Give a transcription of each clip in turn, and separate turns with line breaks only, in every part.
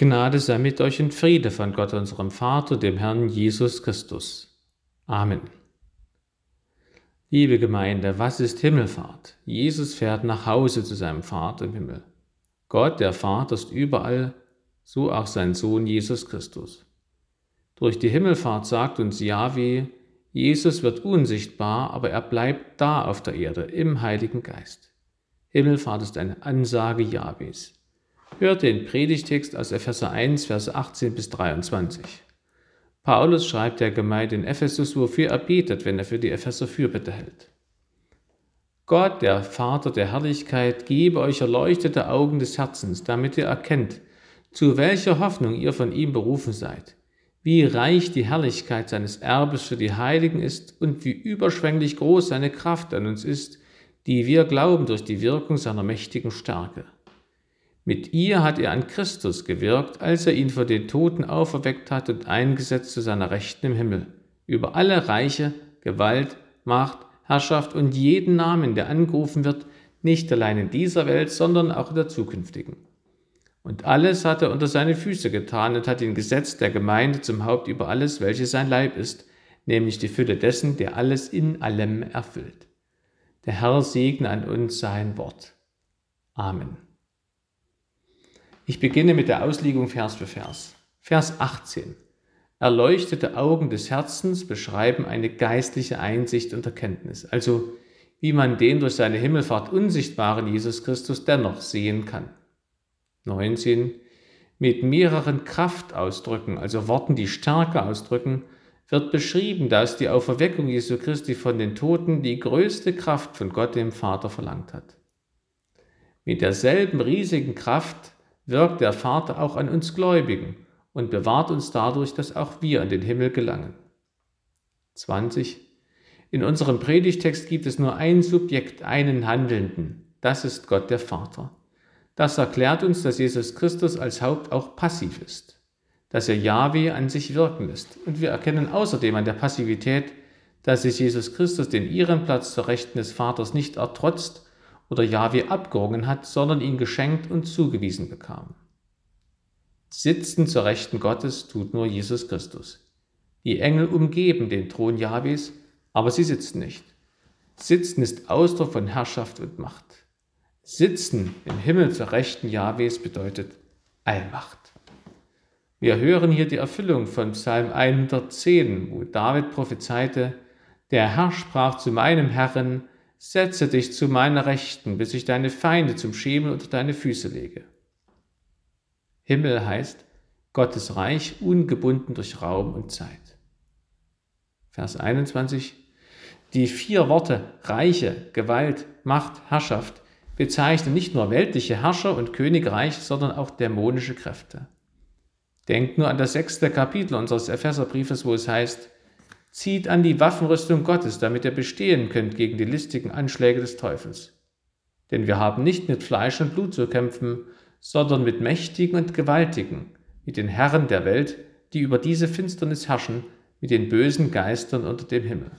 Gnade sei mit euch und Friede von Gott, unserem Vater, dem Herrn Jesus Christus. Amen. Liebe Gemeinde, was ist Himmelfahrt? Jesus fährt nach Hause zu seinem Vater im Himmel. Gott, der Vater, ist überall, so auch sein Sohn Jesus Christus. Durch die Himmelfahrt sagt uns Yahweh, Jesus wird unsichtbar, aber er bleibt da auf der Erde im Heiligen Geist. Himmelfahrt ist eine Ansage Jahwes. Hört den Predigtext aus Epheser 1, Verse 18 bis 23. Paulus schreibt der Gemeinde in Ephesus, wofür er betet, wenn er für die Epheser Fürbitte hält. Gott, der Vater der Herrlichkeit, gebe euch erleuchtete Augen des Herzens, damit ihr erkennt, zu welcher Hoffnung ihr von ihm berufen seid, wie reich die Herrlichkeit seines Erbes für die Heiligen ist und wie überschwänglich groß seine Kraft an uns ist, die wir glauben durch die Wirkung seiner mächtigen Stärke. Mit ihr hat er an Christus gewirkt, als er ihn vor den Toten auferweckt hat und eingesetzt zu seiner Rechten im Himmel, über alle Reiche, Gewalt, Macht, Herrschaft und jeden Namen, der angerufen wird, nicht allein in dieser Welt, sondern auch in der zukünftigen. Und alles hat er unter seine Füße getan und hat ihn gesetzt der Gemeinde zum Haupt über alles, welches sein Leib ist, nämlich die Fülle dessen, der alles in allem erfüllt. Der Herr segne an uns sein Wort. Amen. Ich beginne mit der Auslegung Vers für Vers. Vers 18. Erleuchtete Augen des Herzens beschreiben eine geistliche Einsicht und Erkenntnis, also wie man den durch seine Himmelfahrt unsichtbaren Jesus Christus dennoch sehen kann. 19. Mit mehreren Kraftausdrücken, also Worten, die Stärke ausdrücken, wird beschrieben, dass die Auferweckung Jesu Christi von den Toten die größte Kraft von Gott dem Vater verlangt hat. Mit derselben riesigen Kraft wirkt der Vater auch an uns Gläubigen und bewahrt uns dadurch, dass auch wir an den Himmel gelangen. 20. In unserem Predigtext gibt es nur ein Subjekt, einen Handelnden. Das ist Gott der Vater. Das erklärt uns, dass Jesus Christus als Haupt auch passiv ist, dass er Jahwe an sich wirken lässt. Und wir erkennen außerdem an der Passivität, dass sich Jesus Christus den ihren Platz zur Rechten des Vaters nicht ertrotzt oder Jahwe abgerungen hat, sondern ihn geschenkt und zugewiesen bekam. Sitzen zur Rechten Gottes tut nur Jesus Christus. Die Engel umgeben den Thron Jahwes, aber sie sitzen nicht. Sitzen ist Ausdruck von Herrschaft und Macht. Sitzen im Himmel zur Rechten Jahwes bedeutet Allmacht. Wir hören hier die Erfüllung von Psalm 110, wo David prophezeite, der Herr sprach zu meinem Herrn, Setze dich zu meiner Rechten, bis ich deine Feinde zum Schemel unter deine Füße lege. Himmel heißt Gottes Reich ungebunden durch Raum und Zeit. Vers 21. Die vier Worte Reiche, Gewalt, Macht, Herrschaft bezeichnen nicht nur weltliche Herrscher und Königreich, sondern auch dämonische Kräfte. Denkt nur an das sechste Kapitel unseres Epheserbriefes, wo es heißt, Zieht an die Waffenrüstung Gottes, damit ihr bestehen könnt gegen die listigen Anschläge des Teufels. Denn wir haben nicht mit Fleisch und Blut zu kämpfen, sondern mit Mächtigen und Gewaltigen, mit den Herren der Welt, die über diese Finsternis herrschen, mit den bösen Geistern unter dem Himmel.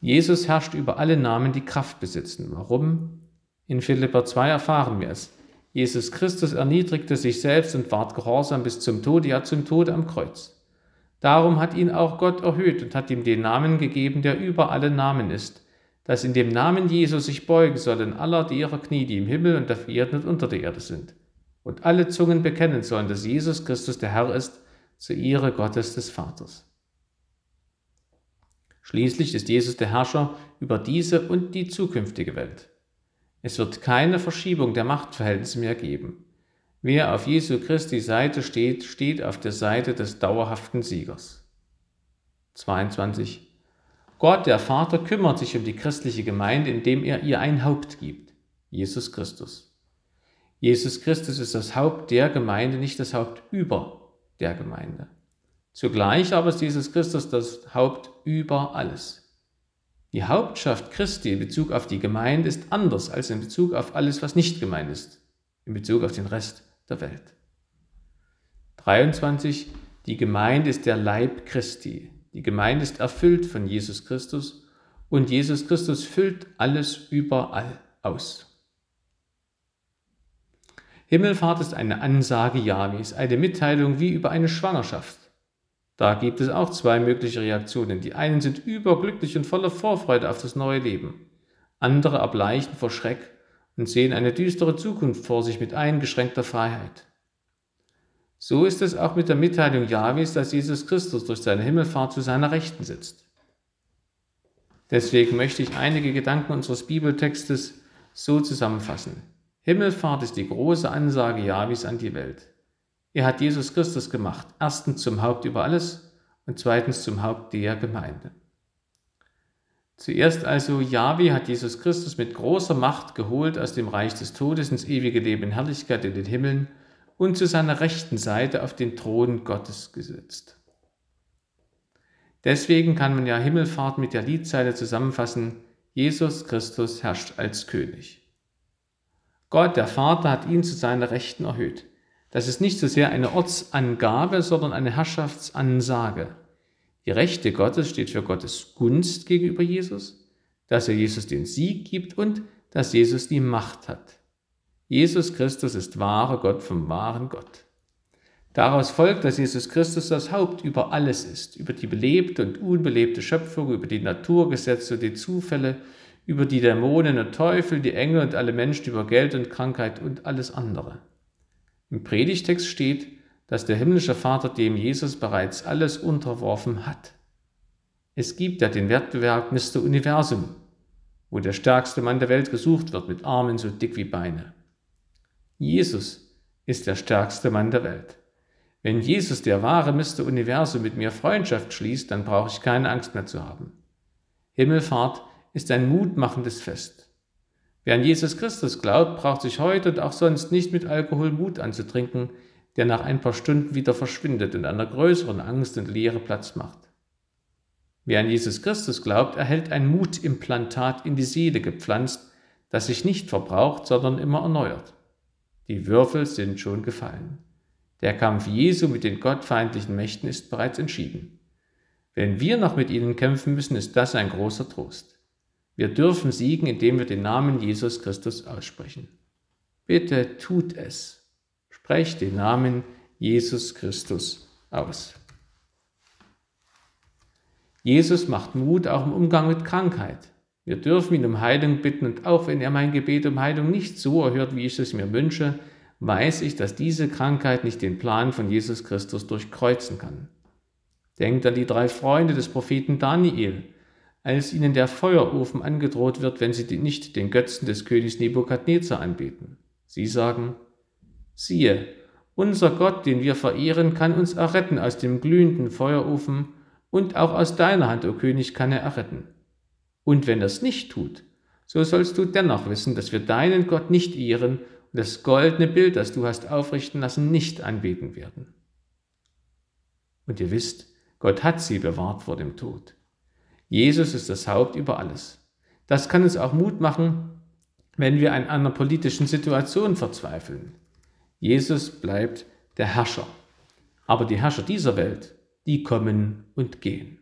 Jesus herrscht über alle Namen, die Kraft besitzen. Warum? In Philippa 2 erfahren wir es. Jesus Christus erniedrigte sich selbst und ward gehorsam bis zum Tod, ja zum Tod am Kreuz. Darum hat ihn auch Gott erhöht und hat ihm den Namen gegeben, der über alle Namen ist, dass in dem Namen Jesus sich beugen sollen aller derer Knie, die im Himmel und auf Erden und unter der Erde sind, und alle Zungen bekennen sollen, dass Jesus Christus der Herr ist, zur Ehre Gottes des Vaters. Schließlich ist Jesus der Herrscher über diese und die zukünftige Welt. Es wird keine Verschiebung der Machtverhältnisse mehr geben. Wer auf Jesu Christi Seite steht, steht auf der Seite des dauerhaften Siegers. 22. Gott, der Vater, kümmert sich um die christliche Gemeinde, indem er ihr ein Haupt gibt, Jesus Christus. Jesus Christus ist das Haupt der Gemeinde, nicht das Haupt über der Gemeinde. Zugleich aber ist Jesus Christus das Haupt über alles. Die Hauptschaft Christi in Bezug auf die Gemeinde ist anders als in Bezug auf alles, was nicht gemeint ist, in Bezug auf den Rest der Welt. 23. Die Gemeinde ist der Leib Christi. Die Gemeinde ist erfüllt von Jesus Christus und Jesus Christus füllt alles überall aus. Himmelfahrt ist eine Ansage Jahwes, eine Mitteilung wie über eine Schwangerschaft. Da gibt es auch zwei mögliche Reaktionen. Die einen sind überglücklich und voller Vorfreude auf das neue Leben. Andere erbleichen vor Schreck und sehen eine düstere Zukunft vor sich mit eingeschränkter Freiheit. So ist es auch mit der Mitteilung Jahwes, dass Jesus Christus durch seine Himmelfahrt zu seiner Rechten sitzt. Deswegen möchte ich einige Gedanken unseres Bibeltextes so zusammenfassen. Himmelfahrt ist die große Ansage Jahwes an die Welt. Er hat Jesus Christus gemacht, erstens zum Haupt über alles und zweitens zum Haupt der Gemeinde. Zuerst also, Jahwe hat Jesus Christus mit großer Macht geholt aus dem Reich des Todes ins ewige Leben in Herrlichkeit in den Himmeln und zu seiner rechten Seite auf den Thron Gottes gesetzt. Deswegen kann man ja Himmelfahrt mit der Liedzeile zusammenfassen, Jesus Christus herrscht als König. Gott, der Vater, hat ihn zu seiner Rechten erhöht. Das ist nicht so sehr eine Ortsangabe, sondern eine Herrschaftsansage. Die Rechte Gottes steht für Gottes Gunst gegenüber Jesus, dass er Jesus den Sieg gibt und dass Jesus die Macht hat. Jesus Christus ist wahrer Gott vom wahren Gott. Daraus folgt, dass Jesus Christus das Haupt über alles ist, über die belebte und unbelebte Schöpfung, über die Naturgesetze und die Zufälle, über die Dämonen und Teufel, die Engel und alle Menschen, über Geld und Krankheit und alles andere. Im Predigtext steht, dass der himmlische Vater dem Jesus bereits alles unterworfen hat. Es gibt ja den Wettbewerb Mr. Universum, wo der stärkste Mann der Welt gesucht wird mit Armen so dick wie Beine. Jesus ist der stärkste Mann der Welt. Wenn Jesus, der wahre Mr. Universum, mit mir Freundschaft schließt, dann brauche ich keine Angst mehr zu haben. Himmelfahrt ist ein mutmachendes Fest. Wer an Jesus Christus glaubt, braucht sich heute und auch sonst nicht mit Alkohol Mut anzutrinken, der nach ein paar Stunden wieder verschwindet und einer größeren Angst und Leere Platz macht. Wer an Jesus Christus glaubt, erhält ein Mutimplantat in die Seele gepflanzt, das sich nicht verbraucht, sondern immer erneuert. Die Würfel sind schon gefallen. Der Kampf Jesu mit den gottfeindlichen Mächten ist bereits entschieden. Wenn wir noch mit ihnen kämpfen müssen, ist das ein großer Trost. Wir dürfen siegen, indem wir den Namen Jesus Christus aussprechen. Bitte tut es. Sprecht den Namen Jesus Christus aus. Jesus macht Mut auch im Umgang mit Krankheit. Wir dürfen ihn um Heilung bitten und auch wenn er mein Gebet um Heilung nicht so erhört, wie ich es mir wünsche, weiß ich, dass diese Krankheit nicht den Plan von Jesus Christus durchkreuzen kann. Denkt an die drei Freunde des Propheten Daniel, als ihnen der Feuerofen angedroht wird, wenn sie nicht den Götzen des Königs Nebukadnezar anbeten. Sie sagen, Siehe, unser Gott, den wir verehren, kann uns erretten aus dem glühenden Feuerofen, und auch aus deiner Hand, o König, kann er erretten. Und wenn er es nicht tut, so sollst du dennoch wissen, dass wir deinen Gott nicht ehren und das goldene Bild, das du hast aufrichten lassen, nicht anbeten werden. Und ihr wisst, Gott hat sie bewahrt vor dem Tod. Jesus ist das Haupt über alles. Das kann uns auch Mut machen, wenn wir an einer politischen Situation verzweifeln. Jesus bleibt der Herrscher. Aber die Herrscher dieser Welt, die kommen und gehen.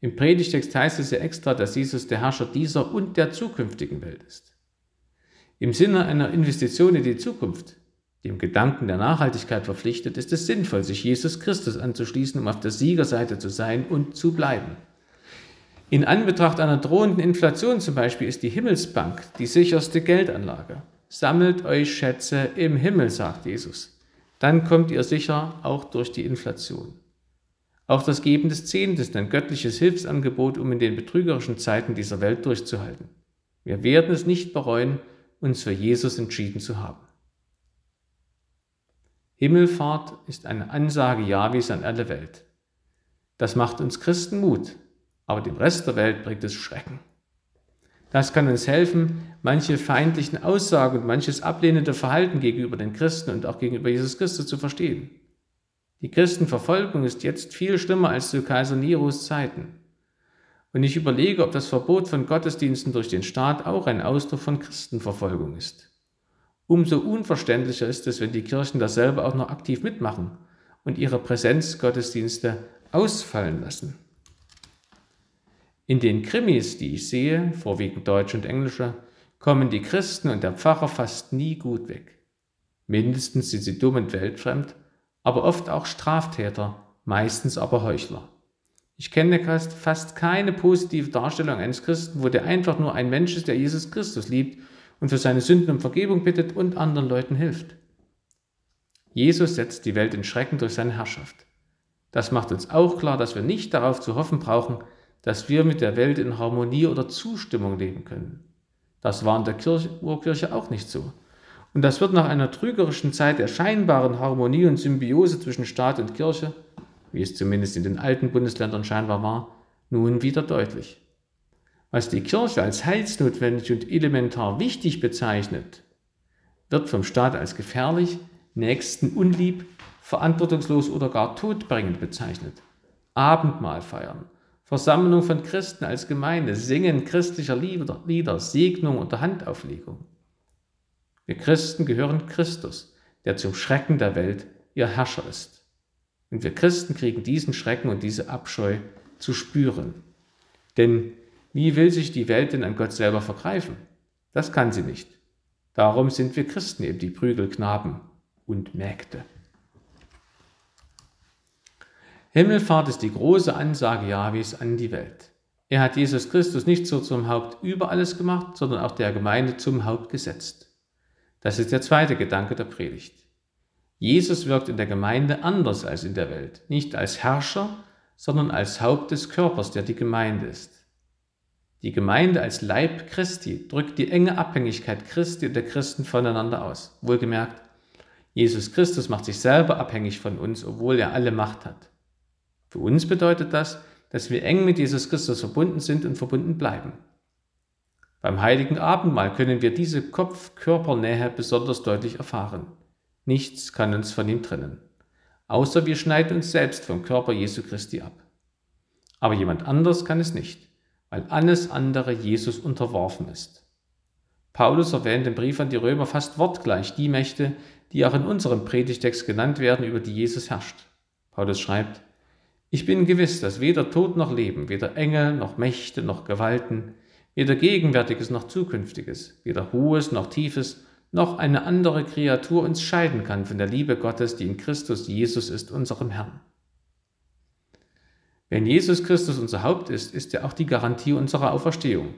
Im Predigtext heißt es ja extra, dass Jesus der Herrscher dieser und der zukünftigen Welt ist. Im Sinne einer Investition in die Zukunft, dem Gedanken der Nachhaltigkeit verpflichtet, ist es sinnvoll, sich Jesus Christus anzuschließen, um auf der Siegerseite zu sein und zu bleiben. In Anbetracht einer drohenden Inflation zum Beispiel ist die Himmelsbank die sicherste Geldanlage. Sammelt euch Schätze im Himmel, sagt Jesus. Dann kommt ihr sicher auch durch die Inflation. Auch das Geben des Zehntes ist ein göttliches Hilfsangebot, um in den betrügerischen Zeiten dieser Welt durchzuhalten. Wir werden es nicht bereuen, uns für Jesus entschieden zu haben. Himmelfahrt ist eine Ansage Jahwes an alle Welt. Das macht uns Christen Mut, aber dem Rest der Welt bringt es Schrecken. Das kann uns helfen, manche feindlichen Aussagen und manches ablehnende Verhalten gegenüber den Christen und auch gegenüber Jesus Christus zu verstehen. Die Christenverfolgung ist jetzt viel schlimmer als zu Kaiser Neros Zeiten. Und ich überlege, ob das Verbot von Gottesdiensten durch den Staat auch ein Ausdruck von Christenverfolgung ist. Umso unverständlicher ist es, wenn die Kirchen dasselbe auch noch aktiv mitmachen und ihre Präsenzgottesdienste ausfallen lassen. In den Krimis, die ich sehe, vorwiegend deutsche und englische, kommen die Christen und der Pfarrer fast nie gut weg. Mindestens sind sie dumm und weltfremd, aber oft auch Straftäter, meistens aber Heuchler. Ich kenne fast keine positive Darstellung eines Christen, wo der einfach nur ein Mensch ist, der Jesus Christus liebt und für seine Sünden um Vergebung bittet und anderen Leuten hilft. Jesus setzt die Welt in Schrecken durch seine Herrschaft. Das macht uns auch klar, dass wir nicht darauf zu hoffen brauchen, dass wir mit der Welt in Harmonie oder Zustimmung leben können. Das war in der Kirche, Urkirche auch nicht so. Und das wird nach einer trügerischen Zeit der scheinbaren Harmonie und Symbiose zwischen Staat und Kirche, wie es zumindest in den alten Bundesländern scheinbar war, nun wieder deutlich. Was die Kirche als heilsnotwendig und elementar wichtig bezeichnet, wird vom Staat als gefährlich, nächstenunlieb, verantwortungslos oder gar todbringend bezeichnet. Abendmahl feiern, Versammlung von Christen als Gemeinde, Singen christlicher Lieder, Segnung unter Handauflegung. Wir Christen gehören Christus, der zum Schrecken der Welt ihr Herrscher ist. Und wir Christen kriegen diesen Schrecken und diese Abscheu zu spüren. Denn wie will sich die Welt denn an Gott selber vergreifen? Das kann sie nicht. Darum sind wir Christen eben die Prügelknaben und Mägde. Himmelfahrt ist die große Ansage Jahwes an die Welt. Er hat Jesus Christus nicht so zum Haupt über alles gemacht, sondern auch der Gemeinde zum Haupt gesetzt. Das ist der zweite Gedanke der Predigt. Jesus wirkt in der Gemeinde anders als in der Welt, nicht als Herrscher, sondern als Haupt des Körpers, der die Gemeinde ist. Die Gemeinde als Leib Christi drückt die enge Abhängigkeit Christi und der Christen voneinander aus. Wohlgemerkt, Jesus Christus macht sich selber abhängig von uns, obwohl er alle Macht hat. Für uns bedeutet das, dass wir eng mit Jesus Christus verbunden sind und verbunden bleiben. Beim heiligen Abendmahl können wir diese Kopf-Körper-Nähe besonders deutlich erfahren. Nichts kann uns von ihm trennen, außer wir schneiden uns selbst vom Körper Jesu Christi ab. Aber jemand anders kann es nicht, weil alles andere Jesus unterworfen ist. Paulus erwähnt im Brief an die Römer fast wortgleich die Mächte, die auch in unserem Predigtext genannt werden, über die Jesus herrscht. Paulus schreibt, ich bin gewiss, dass weder Tod noch Leben, weder Engel noch Mächte noch Gewalten, weder Gegenwärtiges noch Zukünftiges, weder Hohes noch Tiefes, noch eine andere Kreatur uns scheiden kann von der Liebe Gottes, die in Christus Jesus ist, unserem Herrn. Wenn Jesus Christus unser Haupt ist, ist er auch die Garantie unserer Auferstehung.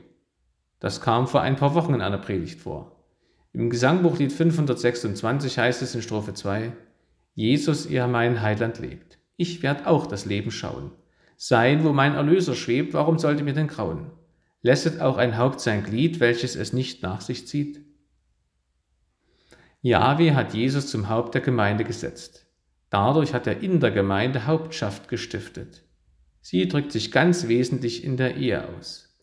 Das kam vor ein paar Wochen in einer Predigt vor. Im Gesangbuchlied 526 heißt es in Strophe 2, Jesus, er mein Heiland lebt. Ich werd auch das Leben schauen. Sein, wo mein Erlöser schwebt, warum sollte mir denn grauen? Lässet auch ein Haupt sein Glied, welches es nicht nach sich zieht? Jahwe hat Jesus zum Haupt der Gemeinde gesetzt. Dadurch hat er in der Gemeinde Hauptschaft gestiftet. Sie drückt sich ganz wesentlich in der Ehe aus.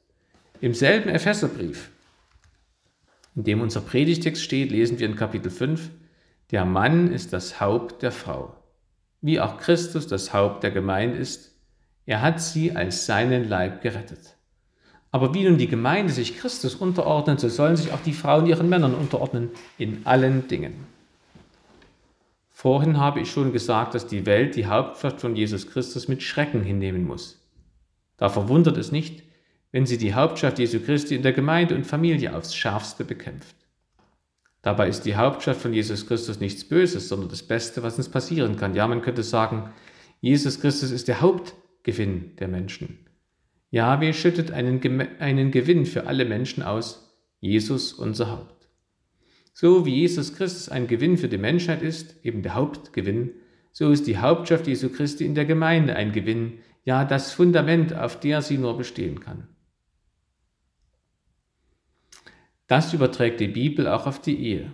Im selben Epheserbrief, in dem unser Predigtext steht, lesen wir in Kapitel 5, der Mann ist das Haupt der Frau wie auch Christus das Haupt der Gemeinde ist, er hat sie als seinen Leib gerettet. Aber wie nun die Gemeinde sich Christus unterordnet, so sollen sich auch die Frauen ihren Männern unterordnen in allen Dingen. Vorhin habe ich schon gesagt, dass die Welt die Hauptstadt von Jesus Christus mit Schrecken hinnehmen muss. Da verwundert es nicht, wenn sie die Hauptschaft Jesu Christi in der Gemeinde und Familie aufs schärfste bekämpft. Dabei ist die Hauptschaft von Jesus Christus nichts Böses, sondern das Beste, was uns passieren kann. Ja, man könnte sagen, Jesus Christus ist der Hauptgewinn der Menschen. Jahwe schüttet einen, einen Gewinn für alle Menschen aus, Jesus unser Haupt. So wie Jesus Christus ein Gewinn für die Menschheit ist, eben der Hauptgewinn, so ist die Hauptschaft Jesu Christi in der Gemeinde ein Gewinn, ja das Fundament, auf der sie nur bestehen kann. Das überträgt die Bibel auch auf die Ehe.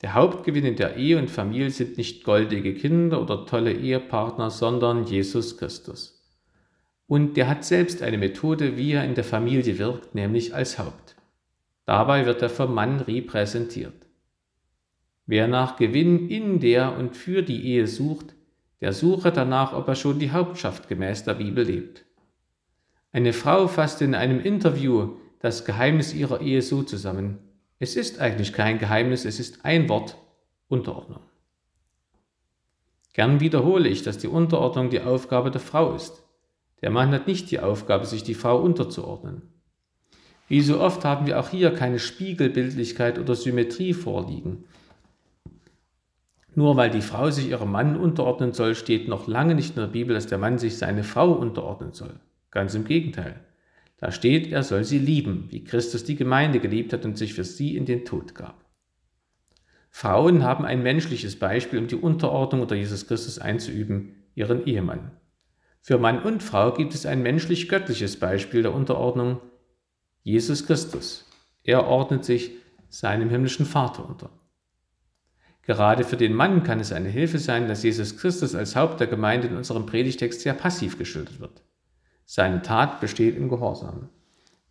Der Hauptgewinn in der Ehe und Familie sind nicht goldige Kinder oder tolle Ehepartner, sondern Jesus Christus. Und der hat selbst eine Methode, wie er in der Familie wirkt, nämlich als Haupt. Dabei wird er vom Mann repräsentiert. Wer nach Gewinn in der und für die Ehe sucht, der suche danach, ob er schon die Hauptschaft gemäß der Bibel lebt. Eine Frau fasst in einem Interview das Geheimnis ihrer Ehe so zusammen. Es ist eigentlich kein Geheimnis, es ist ein Wort Unterordnung. Gern wiederhole ich, dass die Unterordnung die Aufgabe der Frau ist. Der Mann hat nicht die Aufgabe, sich die Frau unterzuordnen. Wie so oft haben wir auch hier keine Spiegelbildlichkeit oder Symmetrie vorliegen. Nur weil die Frau sich ihrem Mann unterordnen soll, steht noch lange nicht in der Bibel, dass der Mann sich seine Frau unterordnen soll. Ganz im Gegenteil. Da steht, er soll sie lieben, wie Christus die Gemeinde geliebt hat und sich für sie in den Tod gab. Frauen haben ein menschliches Beispiel, um die Unterordnung unter Jesus Christus einzuüben, ihren Ehemann. Für Mann und Frau gibt es ein menschlich-göttliches Beispiel der Unterordnung, Jesus Christus. Er ordnet sich seinem himmlischen Vater unter. Gerade für den Mann kann es eine Hilfe sein, dass Jesus Christus als Haupt der Gemeinde in unserem Predigtext sehr passiv geschildert wird. Seine Tat besteht im Gehorsam.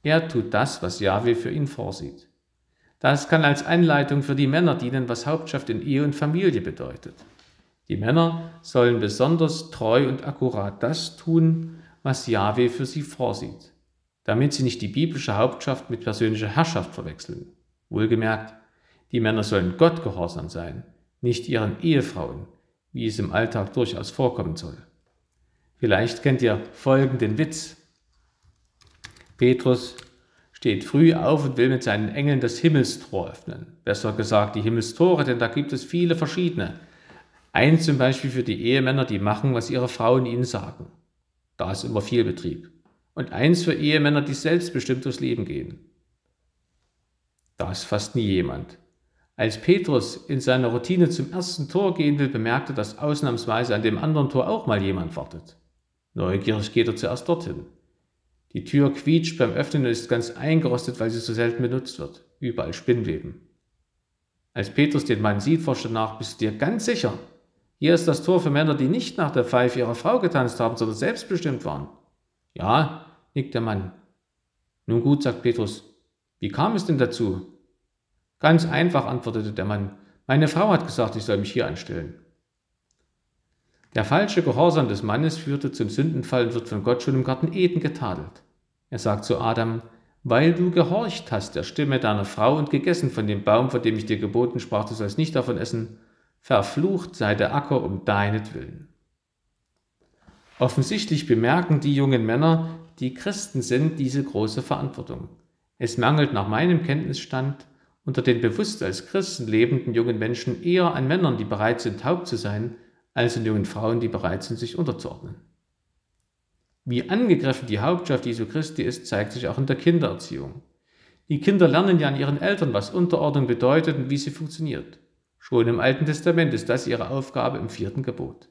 Er tut das, was Jahwe für ihn vorsieht. Das kann als Anleitung für die Männer dienen, was Hauptschaft in Ehe und Familie bedeutet. Die Männer sollen besonders treu und akkurat das tun, was Jahwe für sie vorsieht, damit sie nicht die biblische Hauptschaft mit persönlicher Herrschaft verwechseln. Wohlgemerkt, die Männer sollen Gott gehorsam sein, nicht ihren Ehefrauen, wie es im Alltag durchaus vorkommen soll. Vielleicht kennt ihr folgenden Witz. Petrus steht früh auf und will mit seinen Engeln das Himmelstor öffnen. Besser gesagt die Himmelstore, denn da gibt es viele verschiedene. Ein zum Beispiel für die Ehemänner, die machen, was ihre Frauen ihnen sagen. Da ist immer viel Betrieb. Und eins für Ehemänner, die selbstbestimmt durchs Leben gehen. Da ist fast nie jemand. Als Petrus in seiner Routine zum ersten Tor gehen will, bemerkt er, dass ausnahmsweise an dem anderen Tor auch mal jemand wartet. Neugierig geht er zuerst dorthin. Die Tür quietscht beim Öffnen und ist ganz eingerostet, weil sie so selten benutzt wird. Überall Spinnweben. Als Petrus den Mann sieht, forscht er nach, bist du dir ganz sicher? Hier ist das Tor für Männer, die nicht nach der Pfeife ihrer Frau getanzt haben, sondern selbstbestimmt waren. Ja, nickt der Mann. Nun gut, sagt Petrus, wie kam es denn dazu? Ganz einfach, antwortete der Mann. Meine Frau hat gesagt, ich soll mich hier anstellen. Der falsche Gehorsam des Mannes führte zum Sündenfall und wird von Gott schon im Garten Eden getadelt. Er sagt zu Adam, weil du gehorcht hast der Stimme deiner Frau und gegessen von dem Baum, von dem ich dir geboten sprach, du sollst nicht davon essen, verflucht sei der Acker um deinetwillen. Offensichtlich bemerken die jungen Männer, die Christen sind, diese große Verantwortung. Es mangelt nach meinem Kenntnisstand unter den bewusst als Christen lebenden jungen Menschen eher an Männern, die bereit sind, taub zu sein, als an jungen Frauen, die bereit sind, sich unterzuordnen. Wie angegriffen die Hauptschaft Jesu Christi ist, zeigt sich auch in der Kindererziehung. Die Kinder lernen ja an ihren Eltern, was Unterordnung bedeutet und wie sie funktioniert. Schon im Alten Testament ist das ihre Aufgabe im vierten Gebot.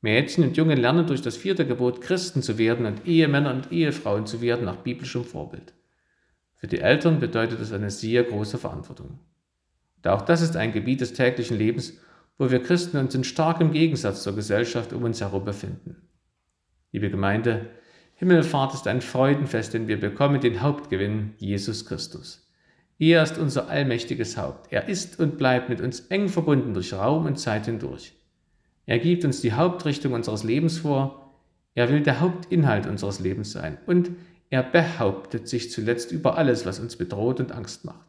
Mädchen und Jungen lernen durch das vierte Gebot Christen zu werden und Ehemänner und Ehefrauen zu werden nach biblischem Vorbild. Für die Eltern bedeutet es eine sehr große Verantwortung. Und auch das ist ein Gebiet des täglichen Lebens, wo wir Christen uns in starkem Gegensatz zur Gesellschaft um uns herum befinden. Liebe Gemeinde, Himmelfahrt ist ein Freudenfest, denn wir bekommen den Hauptgewinn, Jesus Christus. Er ist unser allmächtiges Haupt. Er ist und bleibt mit uns eng verbunden durch Raum und Zeit hindurch. Er gibt uns die Hauptrichtung unseres Lebens vor. Er will der Hauptinhalt unseres Lebens sein. Und er behauptet sich zuletzt über alles, was uns bedroht und Angst macht.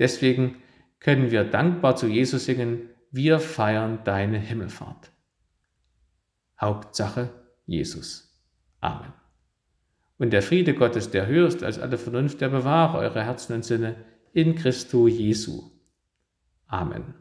Deswegen können wir dankbar zu Jesus singen, wir feiern deine Himmelfahrt. Hauptsache Jesus. Amen. Und der Friede Gottes, der höher ist als alle Vernunft, der bewahre eure Herzen und Sinne in Christo Jesu. Amen.